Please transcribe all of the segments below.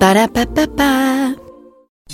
Ba-da-ba-ba-ba.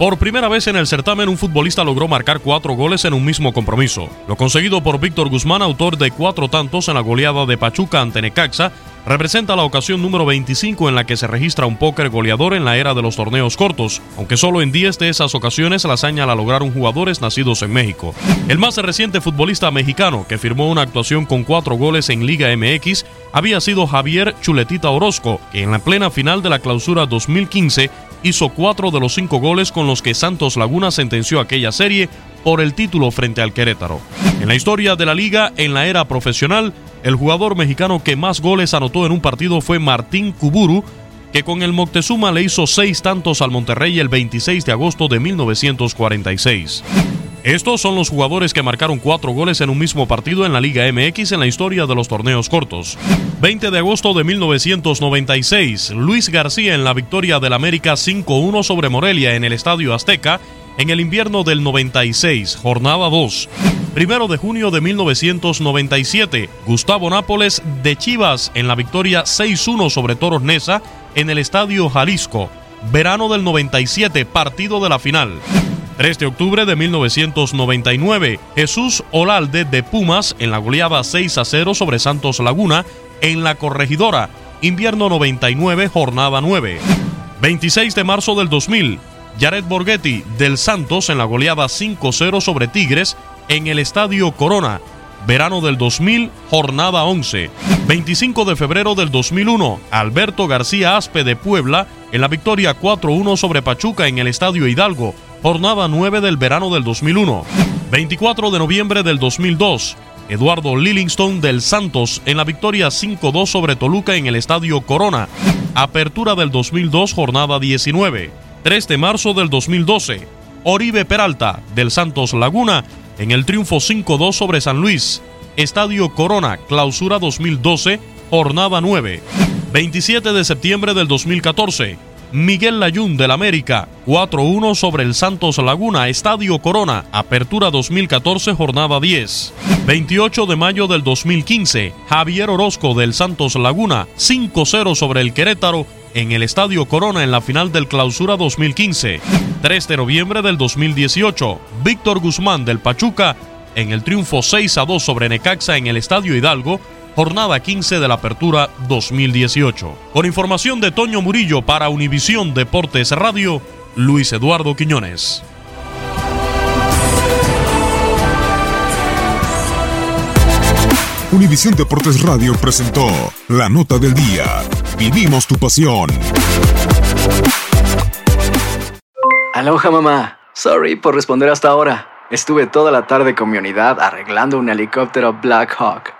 Por primera vez en el certamen, un futbolista logró marcar cuatro goles en un mismo compromiso. Lo conseguido por Víctor Guzmán, autor de cuatro tantos en la goleada de Pachuca ante Necaxa, representa la ocasión número 25 en la que se registra un póker goleador en la era de los torneos cortos, aunque solo en 10 de esas ocasiones la hazaña la lograron jugadores nacidos en México. El más reciente futbolista mexicano que firmó una actuación con cuatro goles en Liga MX había sido Javier Chuletita Orozco, que en la plena final de la clausura 2015 hizo cuatro de los cinco goles con los que Santos Laguna sentenció aquella serie por el título frente al Querétaro. En la historia de la liga, en la era profesional, el jugador mexicano que más goles anotó en un partido fue Martín Cuburu, que con el Moctezuma le hizo seis tantos al Monterrey el 26 de agosto de 1946. Estos son los jugadores que marcaron cuatro goles en un mismo partido en la Liga MX en la historia de los torneos cortos. 20 de agosto de 1996, Luis García en la victoria del América 5-1 sobre Morelia en el Estadio Azteca en el invierno del 96, jornada 2. Primero de junio de 1997, Gustavo Nápoles de Chivas en la victoria 6-1 sobre Toros Neza en el Estadio Jalisco. Verano del 97, partido de la final. 3 de octubre de 1999, Jesús Olalde de Pumas en la goleada 6 a 0 sobre Santos Laguna en la corregidora, invierno 99, jornada 9. 26 de marzo del 2000, Jared Borghetti del Santos en la goleada 5-0 sobre Tigres en el Estadio Corona, verano del 2000, jornada 11. 25 de febrero del 2001, Alberto García Aspe de Puebla en la victoria 4-1 sobre Pachuca en el Estadio Hidalgo, jornada 9 del verano del 2001. 24 de noviembre del 2002, Eduardo Lillingston del Santos en la victoria 5-2 sobre Toluca en el Estadio Corona. Apertura del 2002, jornada 19. 3 de marzo del 2012, Oribe Peralta del Santos Laguna en el triunfo 5-2 sobre San Luis. Estadio Corona, clausura 2012, jornada 9. 27 de septiembre del 2014, Miguel Layún del América, 4-1 sobre el Santos Laguna, Estadio Corona, Apertura 2014, jornada 10. 28 de mayo del 2015, Javier Orozco del Santos Laguna, 5-0 sobre el Querétaro, en el Estadio Corona en la final del Clausura 2015. 3 de noviembre del 2018, Víctor Guzmán del Pachuca en el triunfo 6 a 2 sobre Necaxa en el Estadio Hidalgo, jornada 15 de la Apertura 2018. Con información de Toño Murillo para Univisión Deportes Radio, Luis Eduardo Quiñones. Univisión Deportes Radio presentó la nota del día. Vivimos tu pasión. Aloha mamá. Sorry por responder hasta ahora. Estuve toda la tarde con mi unidad arreglando un helicóptero Black Hawk.